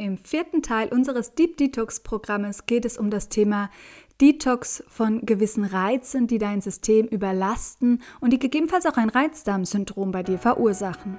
Im vierten Teil unseres Deep Detox Programmes geht es um das Thema Detox von gewissen Reizen, die dein System überlasten und die gegebenenfalls auch ein Reizdarmsyndrom bei dir verursachen.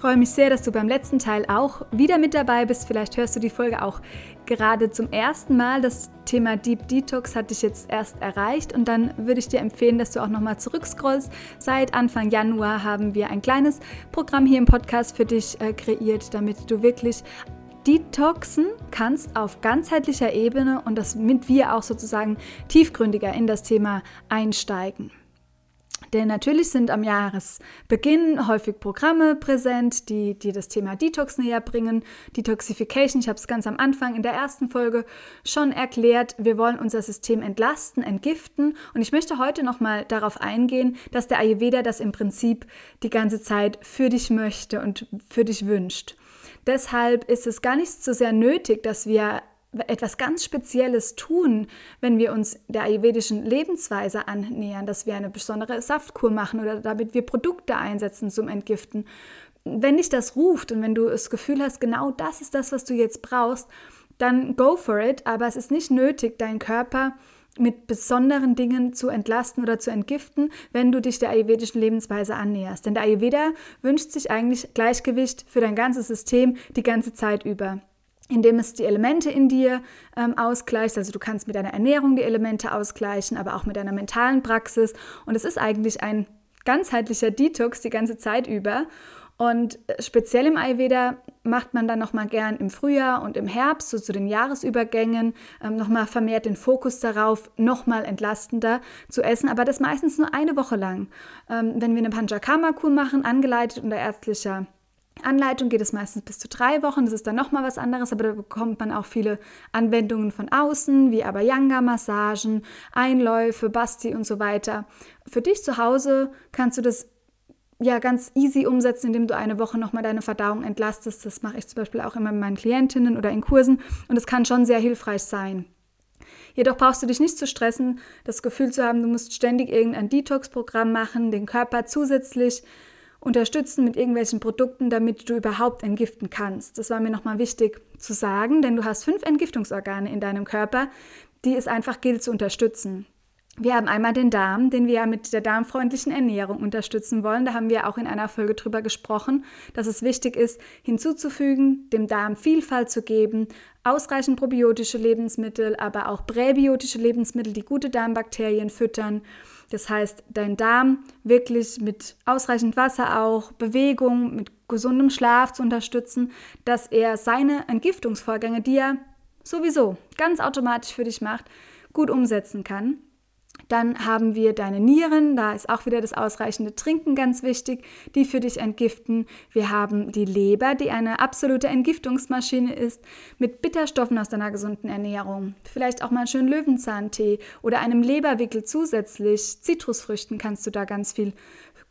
Freue mich sehr, dass du beim letzten Teil auch wieder mit dabei bist. Vielleicht hörst du die Folge auch gerade zum ersten Mal. Das Thema Deep Detox hat dich jetzt erst erreicht und dann würde ich dir empfehlen, dass du auch nochmal zurückscrollst. Seit Anfang Januar haben wir ein kleines Programm hier im Podcast für dich äh, kreiert, damit du wirklich detoxen kannst auf ganzheitlicher Ebene und damit wir auch sozusagen tiefgründiger in das Thema einsteigen. Denn natürlich sind am Jahresbeginn häufig Programme präsent, die dir das Thema Detox näher bringen. Detoxification, ich habe es ganz am Anfang in der ersten Folge schon erklärt. Wir wollen unser System entlasten, entgiften. Und ich möchte heute nochmal darauf eingehen, dass der Ayurveda das im Prinzip die ganze Zeit für dich möchte und für dich wünscht. Deshalb ist es gar nicht so sehr nötig, dass wir etwas ganz Spezielles tun, wenn wir uns der ayurvedischen Lebensweise annähern, dass wir eine besondere Saftkur machen oder damit wir Produkte einsetzen zum Entgiften. Wenn dich das ruft und wenn du das Gefühl hast, genau das ist das, was du jetzt brauchst, dann go for it, aber es ist nicht nötig, deinen Körper mit besonderen Dingen zu entlasten oder zu entgiften, wenn du dich der ayurvedischen Lebensweise annäherst. Denn der Ayurveda wünscht sich eigentlich Gleichgewicht für dein ganzes System die ganze Zeit über indem es die Elemente in dir ähm, ausgleicht. Also du kannst mit deiner Ernährung die Elemente ausgleichen, aber auch mit deiner mentalen Praxis. Und es ist eigentlich ein ganzheitlicher Detox die ganze Zeit über. Und äh, speziell im Ayurveda macht man dann nochmal gern im Frühjahr und im Herbst, so zu den Jahresübergängen, ähm, nochmal vermehrt den Fokus darauf, nochmal entlastender zu essen, aber das meistens nur eine Woche lang. Ähm, wenn wir eine Panchakarma-Kur machen, angeleitet unter ärztlicher Anleitung geht es meistens bis zu drei Wochen. Das ist dann nochmal was anderes, aber da bekommt man auch viele Anwendungen von außen, wie Abhyanga-Massagen, Einläufe, Basti und so weiter. Für dich zu Hause kannst du das ja ganz easy umsetzen, indem du eine Woche nochmal deine Verdauung entlastest. Das mache ich zum Beispiel auch immer mit meinen Klientinnen oder in Kursen und es kann schon sehr hilfreich sein. Jedoch brauchst du dich nicht zu stressen, das Gefühl zu haben, du musst ständig irgendein Detox-Programm machen, den Körper zusätzlich unterstützen mit irgendwelchen Produkten, damit du überhaupt entgiften kannst. Das war mir nochmal wichtig zu sagen, denn du hast fünf Entgiftungsorgane in deinem Körper, die es einfach gilt zu unterstützen. Wir haben einmal den Darm, den wir ja mit der darmfreundlichen Ernährung unterstützen wollen. Da haben wir auch in einer Folge drüber gesprochen, dass es wichtig ist, hinzuzufügen, dem Darm Vielfalt zu geben, ausreichend probiotische Lebensmittel, aber auch präbiotische Lebensmittel, die gute Darmbakterien füttern das heißt, dein Darm wirklich mit ausreichend Wasser auch, Bewegung, mit gesundem Schlaf zu unterstützen, dass er seine Entgiftungsvorgänge, die er sowieso ganz automatisch für dich macht, gut umsetzen kann. Dann haben wir deine Nieren, da ist auch wieder das ausreichende Trinken ganz wichtig, die für dich entgiften. Wir haben die Leber, die eine absolute Entgiftungsmaschine ist, mit Bitterstoffen aus deiner gesunden Ernährung. Vielleicht auch mal einen schönen Löwenzahntee oder einem Leberwickel zusätzlich. Zitrusfrüchten kannst du da ganz viel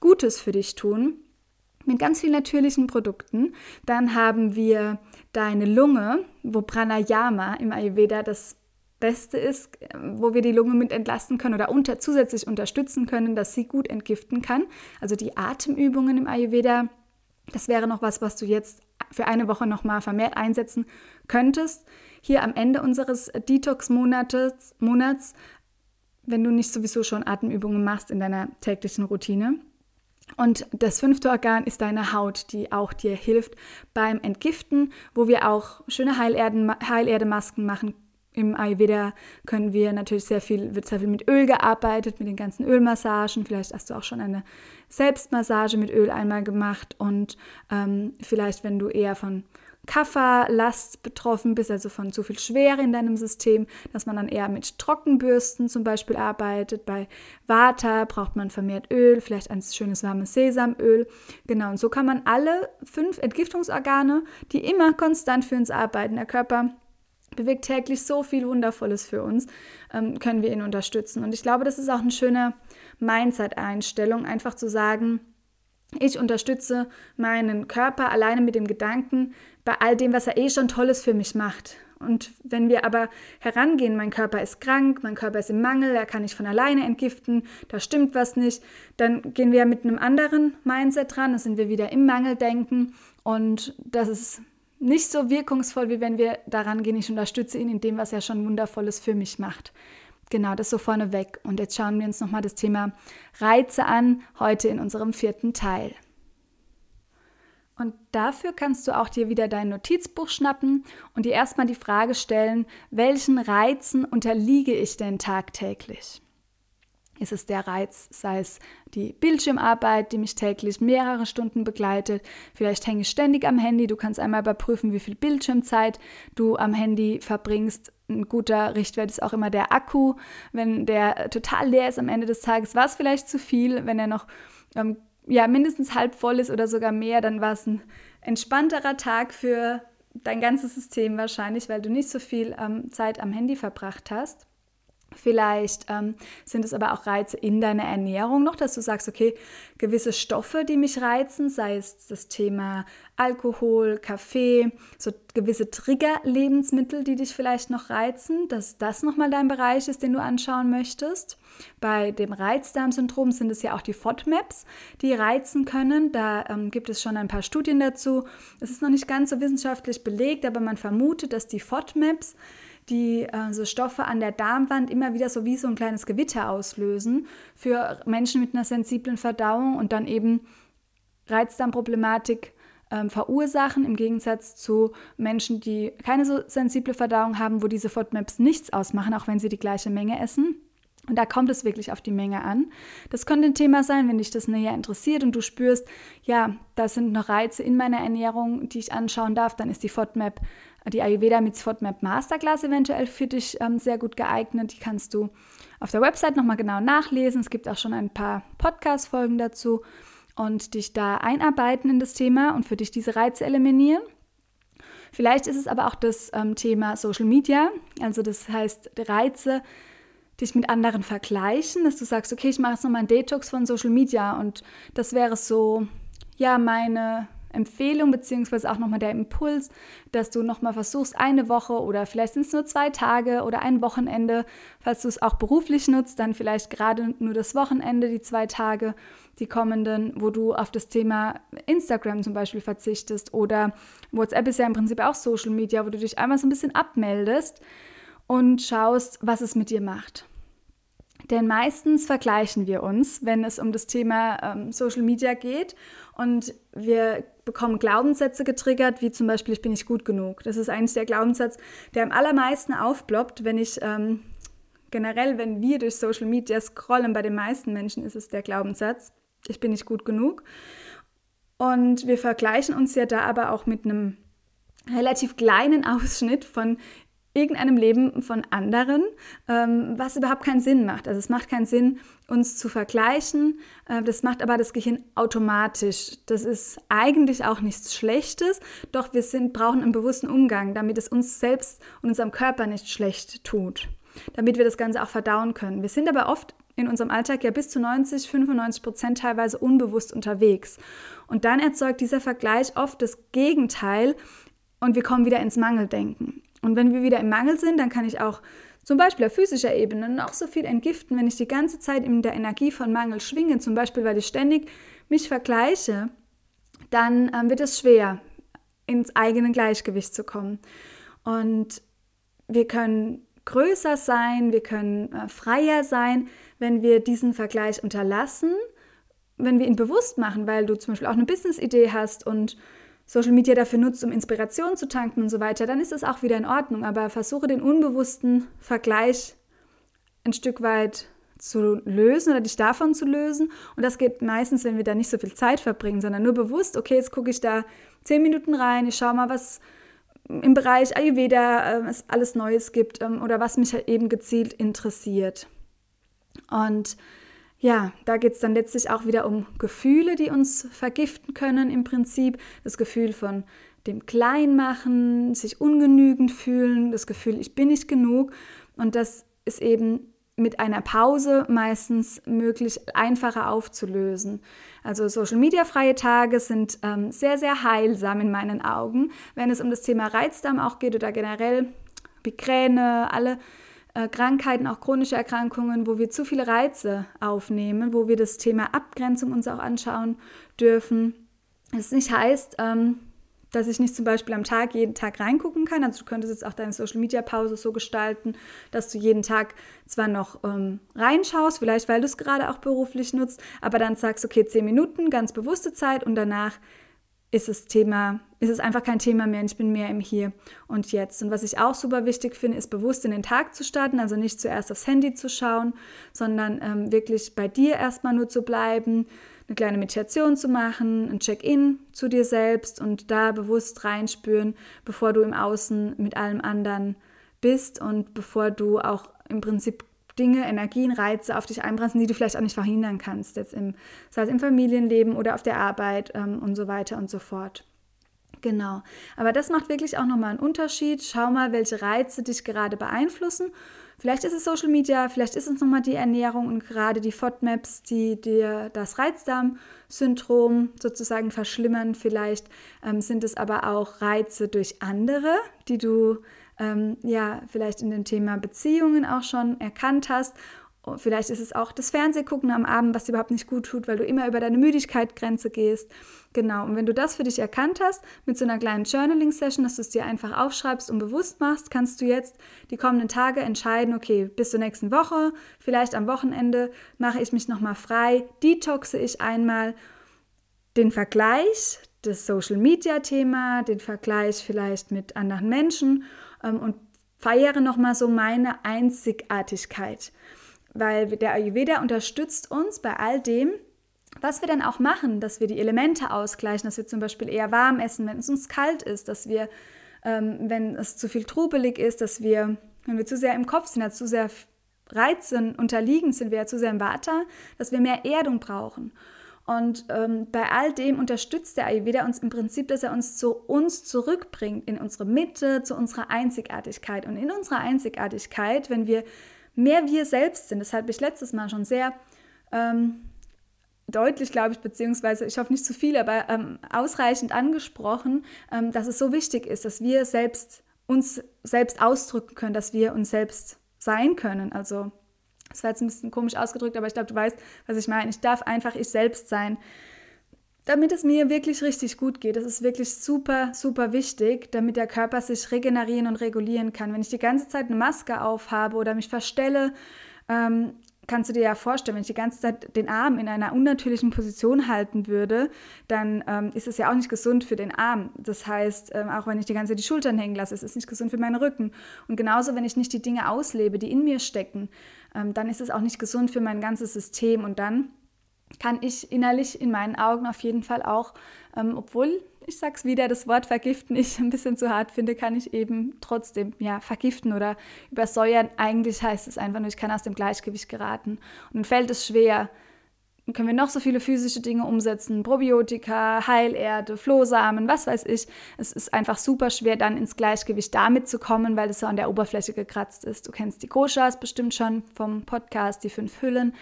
Gutes für dich tun mit ganz vielen natürlichen Produkten. Dann haben wir deine Lunge, wo Pranayama im Ayurveda das Beste ist, wo wir die Lunge mit entlasten können oder unter, zusätzlich unterstützen können, dass sie gut entgiften kann. Also die Atemübungen im Ayurveda, das wäre noch was, was du jetzt für eine Woche nochmal vermehrt einsetzen könntest. Hier am Ende unseres Detox-Monats, Monats, wenn du nicht sowieso schon Atemübungen machst in deiner täglichen Routine. Und das fünfte Organ ist deine Haut, die auch dir hilft beim Entgiften, wo wir auch schöne Heilerden, Heilerdemasken machen im Ayurveda können wir natürlich sehr viel, wird sehr viel mit Öl gearbeitet, mit den ganzen Ölmassagen. Vielleicht hast du auch schon eine Selbstmassage mit Öl einmal gemacht und ähm, vielleicht, wenn du eher von Kafferlast betroffen bist, also von zu viel Schwere in deinem System, dass man dann eher mit Trockenbürsten zum Beispiel arbeitet. Bei Vata braucht man vermehrt Öl, vielleicht ein schönes warmes Sesamöl. Genau, und so kann man alle fünf Entgiftungsorgane, die immer konstant für uns arbeiten, der Körper bewegt täglich so viel Wundervolles für uns, ähm, können wir ihn unterstützen. Und ich glaube, das ist auch eine schöne Mindset-Einstellung, einfach zu sagen, ich unterstütze meinen Körper alleine mit dem Gedanken bei all dem, was er eh schon Tolles für mich macht. Und wenn wir aber herangehen, mein Körper ist krank, mein Körper ist im Mangel, er kann nicht von alleine entgiften, da stimmt was nicht, dann gehen wir mit einem anderen Mindset dran, dann sind wir wieder im Mangeldenken und das ist nicht so wirkungsvoll, wie wenn wir daran gehen, ich unterstütze ihn in dem, was er schon Wundervolles für mich macht. Genau, das so vorneweg. Und jetzt schauen wir uns nochmal das Thema Reize an, heute in unserem vierten Teil. Und dafür kannst du auch dir wieder dein Notizbuch schnappen und dir erstmal die Frage stellen, welchen Reizen unterliege ich denn tagtäglich? Ist es der Reiz, sei es die Bildschirmarbeit, die mich täglich mehrere Stunden begleitet? Vielleicht hänge ich ständig am Handy. Du kannst einmal überprüfen, wie viel Bildschirmzeit du am Handy verbringst. Ein guter Richtwert ist auch immer der Akku. Wenn der total leer ist am Ende des Tages, war es vielleicht zu viel. Wenn er noch ähm, ja, mindestens halb voll ist oder sogar mehr, dann war es ein entspannterer Tag für dein ganzes System wahrscheinlich, weil du nicht so viel ähm, Zeit am Handy verbracht hast. Vielleicht ähm, sind es aber auch Reize in deiner Ernährung noch, dass du sagst, okay, gewisse Stoffe, die mich reizen, sei es das Thema Alkohol, Kaffee, so gewisse Trigger-Lebensmittel, die dich vielleicht noch reizen, dass das nochmal dein Bereich ist, den du anschauen möchtest. Bei dem Reizdarmsyndrom sind es ja auch die FODMAPs, die reizen können. Da ähm, gibt es schon ein paar Studien dazu. Es ist noch nicht ganz so wissenschaftlich belegt, aber man vermutet, dass die FODMAPs die äh, Stoffe an der Darmwand immer wieder so wie so ein kleines Gewitter auslösen für Menschen mit einer sensiblen Verdauung und dann eben Reizdarmproblematik ähm, verursachen, im Gegensatz zu Menschen, die keine so sensible Verdauung haben, wo diese FODMAPs nichts ausmachen, auch wenn sie die gleiche Menge essen. Und da kommt es wirklich auf die Menge an. Das könnte ein Thema sein, wenn dich das näher interessiert und du spürst, ja, da sind noch Reize in meiner Ernährung, die ich anschauen darf, dann ist die FODMAP die Ayurveda mit FODMAP Masterclass eventuell für dich ähm, sehr gut geeignet. Die kannst du auf der Website nochmal genau nachlesen. Es gibt auch schon ein paar Podcast-Folgen dazu und dich da einarbeiten in das Thema und für dich diese Reize eliminieren. Vielleicht ist es aber auch das ähm, Thema Social Media, also das heißt Reize, dich mit anderen vergleichen, dass du sagst, okay, ich mache jetzt nochmal einen Detox von Social Media und das wäre so, ja, meine Empfehlung beziehungsweise auch nochmal der Impuls, dass du nochmal versuchst, eine Woche oder vielleicht sind es nur zwei Tage oder ein Wochenende, falls du es auch beruflich nutzt, dann vielleicht gerade nur das Wochenende, die zwei Tage, die kommenden, wo du auf das Thema Instagram zum Beispiel verzichtest oder WhatsApp ist ja im Prinzip auch Social Media, wo du dich einmal so ein bisschen abmeldest und schaust, was es mit dir macht. Denn meistens vergleichen wir uns, wenn es um das Thema ähm, Social Media geht und wir bekommen Glaubenssätze getriggert, wie zum Beispiel, ich bin nicht gut genug. Das ist eigentlich der Glaubenssatz, der am allermeisten aufploppt, wenn ich ähm, generell, wenn wir durch Social Media scrollen, bei den meisten Menschen ist es der Glaubenssatz, ich bin nicht gut genug. Und wir vergleichen uns ja da aber auch mit einem relativ kleinen Ausschnitt von irgendeinem Leben von anderen, ähm, was überhaupt keinen Sinn macht. Also es macht keinen Sinn, uns zu vergleichen. Äh, das macht aber das Gehirn automatisch. Das ist eigentlich auch nichts Schlechtes, doch wir sind, brauchen einen bewussten Umgang, damit es uns selbst und unserem Körper nicht schlecht tut, damit wir das Ganze auch verdauen können. Wir sind aber oft in unserem Alltag ja bis zu 90, 95 Prozent teilweise unbewusst unterwegs. Und dann erzeugt dieser Vergleich oft das Gegenteil und wir kommen wieder ins Mangeldenken. Und wenn wir wieder im Mangel sind, dann kann ich auch zum Beispiel auf physischer Ebene noch so viel entgiften, wenn ich die ganze Zeit in der Energie von Mangel schwinge, zum Beispiel weil ich ständig mich vergleiche, dann ähm, wird es schwer, ins eigene Gleichgewicht zu kommen. Und wir können größer sein, wir können äh, freier sein, wenn wir diesen Vergleich unterlassen, wenn wir ihn bewusst machen, weil du zum Beispiel auch eine Business-Idee hast und Social Media dafür nutzt, um Inspiration zu tanken und so weiter, dann ist es auch wieder in Ordnung. Aber versuche den unbewussten Vergleich ein Stück weit zu lösen oder dich davon zu lösen. Und das geht meistens, wenn wir da nicht so viel Zeit verbringen, sondern nur bewusst, okay, jetzt gucke ich da zehn Minuten rein, ich schaue mal, was im Bereich Ayurveda äh, es alles Neues gibt ähm, oder was mich halt eben gezielt interessiert. Und ja, da geht es dann letztlich auch wieder um Gefühle, die uns vergiften können im Prinzip. Das Gefühl von dem Kleinmachen, sich ungenügend fühlen, das Gefühl, ich bin nicht genug. Und das ist eben mit einer Pause meistens möglich einfacher aufzulösen. Also Social-Media-freie Tage sind ähm, sehr, sehr heilsam in meinen Augen, wenn es um das Thema Reizdarm auch geht oder generell Migräne, alle Krankheiten, auch chronische Erkrankungen, wo wir zu viele Reize aufnehmen, wo wir das Thema Abgrenzung uns auch anschauen dürfen. Das nicht heißt, ähm, dass ich nicht zum Beispiel am Tag jeden Tag reingucken kann. Also du könntest jetzt auch deine Social Media Pause so gestalten, dass du jeden Tag zwar noch ähm, reinschaust, vielleicht weil du es gerade auch beruflich nutzt, aber dann sagst, okay, zehn Minuten, ganz bewusste Zeit und danach ist das Thema, ist es einfach kein Thema mehr ich bin mehr im Hier und Jetzt. Und was ich auch super wichtig finde, ist bewusst in den Tag zu starten, also nicht zuerst aufs Handy zu schauen, sondern ähm, wirklich bei dir erstmal nur zu bleiben, eine kleine Meditation zu machen, ein Check-in zu dir selbst und da bewusst reinspüren, bevor du im Außen mit allem anderen bist und bevor du auch im Prinzip Dinge, Energien, Reize auf dich einbremsen, die du vielleicht auch nicht verhindern kannst, jetzt im, sei es im Familienleben oder auf der Arbeit ähm, und so weiter und so fort. Genau. Aber das macht wirklich auch nochmal einen Unterschied. Schau mal, welche Reize dich gerade beeinflussen. Vielleicht ist es Social Media, vielleicht ist es nochmal die Ernährung und gerade die FODMAPs, die dir das Reizdarm-Syndrom sozusagen verschlimmern. Vielleicht ähm, sind es aber auch Reize durch andere, die du ähm, ja vielleicht in dem Thema Beziehungen auch schon erkannt hast. Vielleicht ist es auch das Fernsehgucken am Abend, was dir überhaupt nicht gut tut, weil du immer über deine Müdigkeitsgrenze gehst. Genau, und wenn du das für dich erkannt hast, mit so einer kleinen Journaling-Session, dass du es dir einfach aufschreibst und bewusst machst, kannst du jetzt die kommenden Tage entscheiden, okay, bis zur nächsten Woche, vielleicht am Wochenende mache ich mich nochmal frei, detoxe ich einmal den Vergleich, das Social-Media-Thema, den Vergleich vielleicht mit anderen Menschen und feiere nochmal so meine Einzigartigkeit. Weil der Ayurveda unterstützt uns bei all dem, was wir dann auch machen, dass wir die Elemente ausgleichen, dass wir zum Beispiel eher warm essen, wenn es uns kalt ist, dass wir, ähm, wenn es zu viel trubelig ist, dass wir, wenn wir zu sehr im Kopf sind, zu sehr Reizen unterliegen sind wir ja zu sehr im Vata, dass wir mehr Erdung brauchen. Und ähm, bei all dem unterstützt der Ayurveda uns im Prinzip, dass er uns zu uns zurückbringt, in unsere Mitte, zu unserer Einzigartigkeit. Und in unserer Einzigartigkeit, wenn wir mehr wir selbst sind, das habe ich letztes Mal schon sehr ähm, deutlich, glaube ich, beziehungsweise ich hoffe nicht zu viel, aber ähm, ausreichend angesprochen, ähm, dass es so wichtig ist, dass wir selbst uns selbst ausdrücken können, dass wir uns selbst sein können. Also das war jetzt ein bisschen komisch ausgedrückt, aber ich glaube, du weißt, was ich meine. Ich darf einfach ich selbst sein, damit es mir wirklich richtig gut geht. Das ist wirklich super, super wichtig, damit der Körper sich regenerieren und regulieren kann. Wenn ich die ganze Zeit eine Maske aufhabe oder mich verstelle, ähm, kannst du dir ja vorstellen, wenn ich die ganze Zeit den Arm in einer unnatürlichen Position halten würde, dann ähm, ist es ja auch nicht gesund für den Arm. Das heißt, ähm, auch wenn ich die ganze Zeit die Schultern hängen lasse, ist es nicht gesund für meinen Rücken. Und genauso, wenn ich nicht die Dinge auslebe, die in mir stecken, ähm, dann ist es auch nicht gesund für mein ganzes System. Und dann kann ich innerlich in meinen Augen auf jeden Fall auch, ähm, obwohl ich sag's wieder, das Wort vergiften ich ein bisschen zu hart finde, kann ich eben trotzdem ja vergiften oder übersäuern. Eigentlich heißt es einfach nur, ich kann aus dem Gleichgewicht geraten. Und dann fällt es schwer. Dann können wir noch so viele physische Dinge umsetzen, Probiotika, Heilerde, Flohsamen, was weiß ich. Es ist einfach super schwer, dann ins Gleichgewicht damit zu kommen, weil es so an der Oberfläche gekratzt ist. Du kennst die Koshas bestimmt schon vom Podcast, die fünf Hüllen.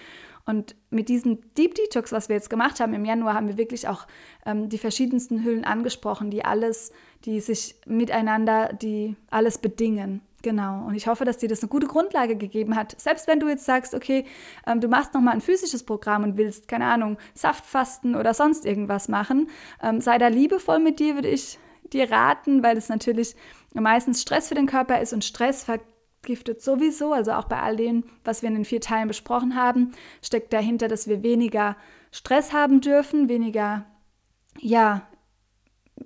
Und mit diesem Deep Detox, was wir jetzt gemacht haben im Januar, haben wir wirklich auch ähm, die verschiedensten Hüllen angesprochen, die alles, die sich miteinander, die alles bedingen. Genau. Und ich hoffe, dass dir das eine gute Grundlage gegeben hat. Selbst wenn du jetzt sagst, okay, ähm, du machst nochmal ein physisches Programm und willst, keine Ahnung, Saftfasten oder sonst irgendwas machen, ähm, sei da liebevoll mit dir, würde ich dir raten, weil es natürlich meistens Stress für den Körper ist und Stress vergiftet sowieso. Also auch bei all dem, was wir in den vier Teilen besprochen haben, steckt dahinter, dass wir weniger Stress haben dürfen, weniger ja,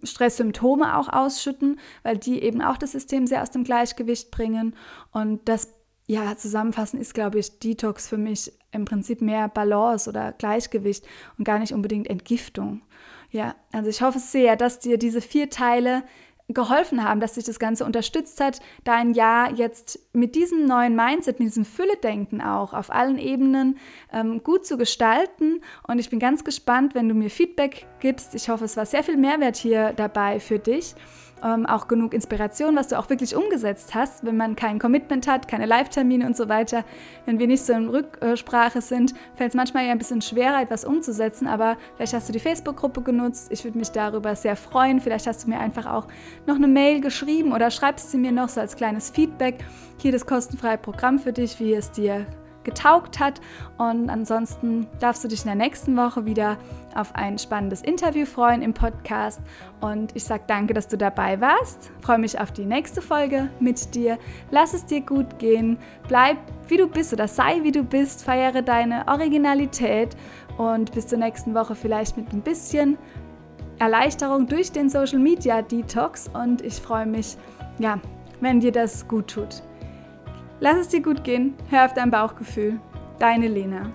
Stresssymptome auch ausschütten, weil die eben auch das System sehr aus dem Gleichgewicht bringen. Und das ja, zusammenfassen ist, glaube ich, Detox für mich im Prinzip mehr Balance oder Gleichgewicht und gar nicht unbedingt Entgiftung. Ja, also ich hoffe sehr, dass dir diese vier Teile geholfen haben, dass dich das Ganze unterstützt hat, dein Jahr jetzt mit diesem neuen Mindset, mit diesem Fülle-Denken auch auf allen Ebenen ähm, gut zu gestalten. Und ich bin ganz gespannt, wenn du mir Feedback gibst. Ich hoffe, es war sehr viel Mehrwert hier dabei für dich ähm, auch genug Inspiration, was du auch wirklich umgesetzt hast, wenn man kein Commitment hat, keine Live-Termine und so weiter. Wenn wir nicht so in Rücksprache sind, fällt es manchmal ja ein bisschen schwerer, etwas umzusetzen, aber vielleicht hast du die Facebook-Gruppe genutzt. Ich würde mich darüber sehr freuen. Vielleicht hast du mir einfach auch noch eine Mail geschrieben oder schreibst sie mir noch so als kleines Feedback. Hier das kostenfreie Programm für dich, wie es dir getaugt hat. Und ansonsten darfst du dich in der nächsten Woche wieder auf ein spannendes Interview freuen im Podcast. Und ich sage danke, dass du dabei warst. Freue mich auf die nächste Folge mit dir. Lass es dir gut gehen. Bleib wie du bist oder sei wie du bist. Feiere deine Originalität und bis zur nächsten Woche vielleicht mit ein bisschen Erleichterung durch den Social Media Detox. Und ich freue mich, ja, wenn dir das gut tut. Lass es dir gut gehen, hör auf dein Bauchgefühl. Deine Lena.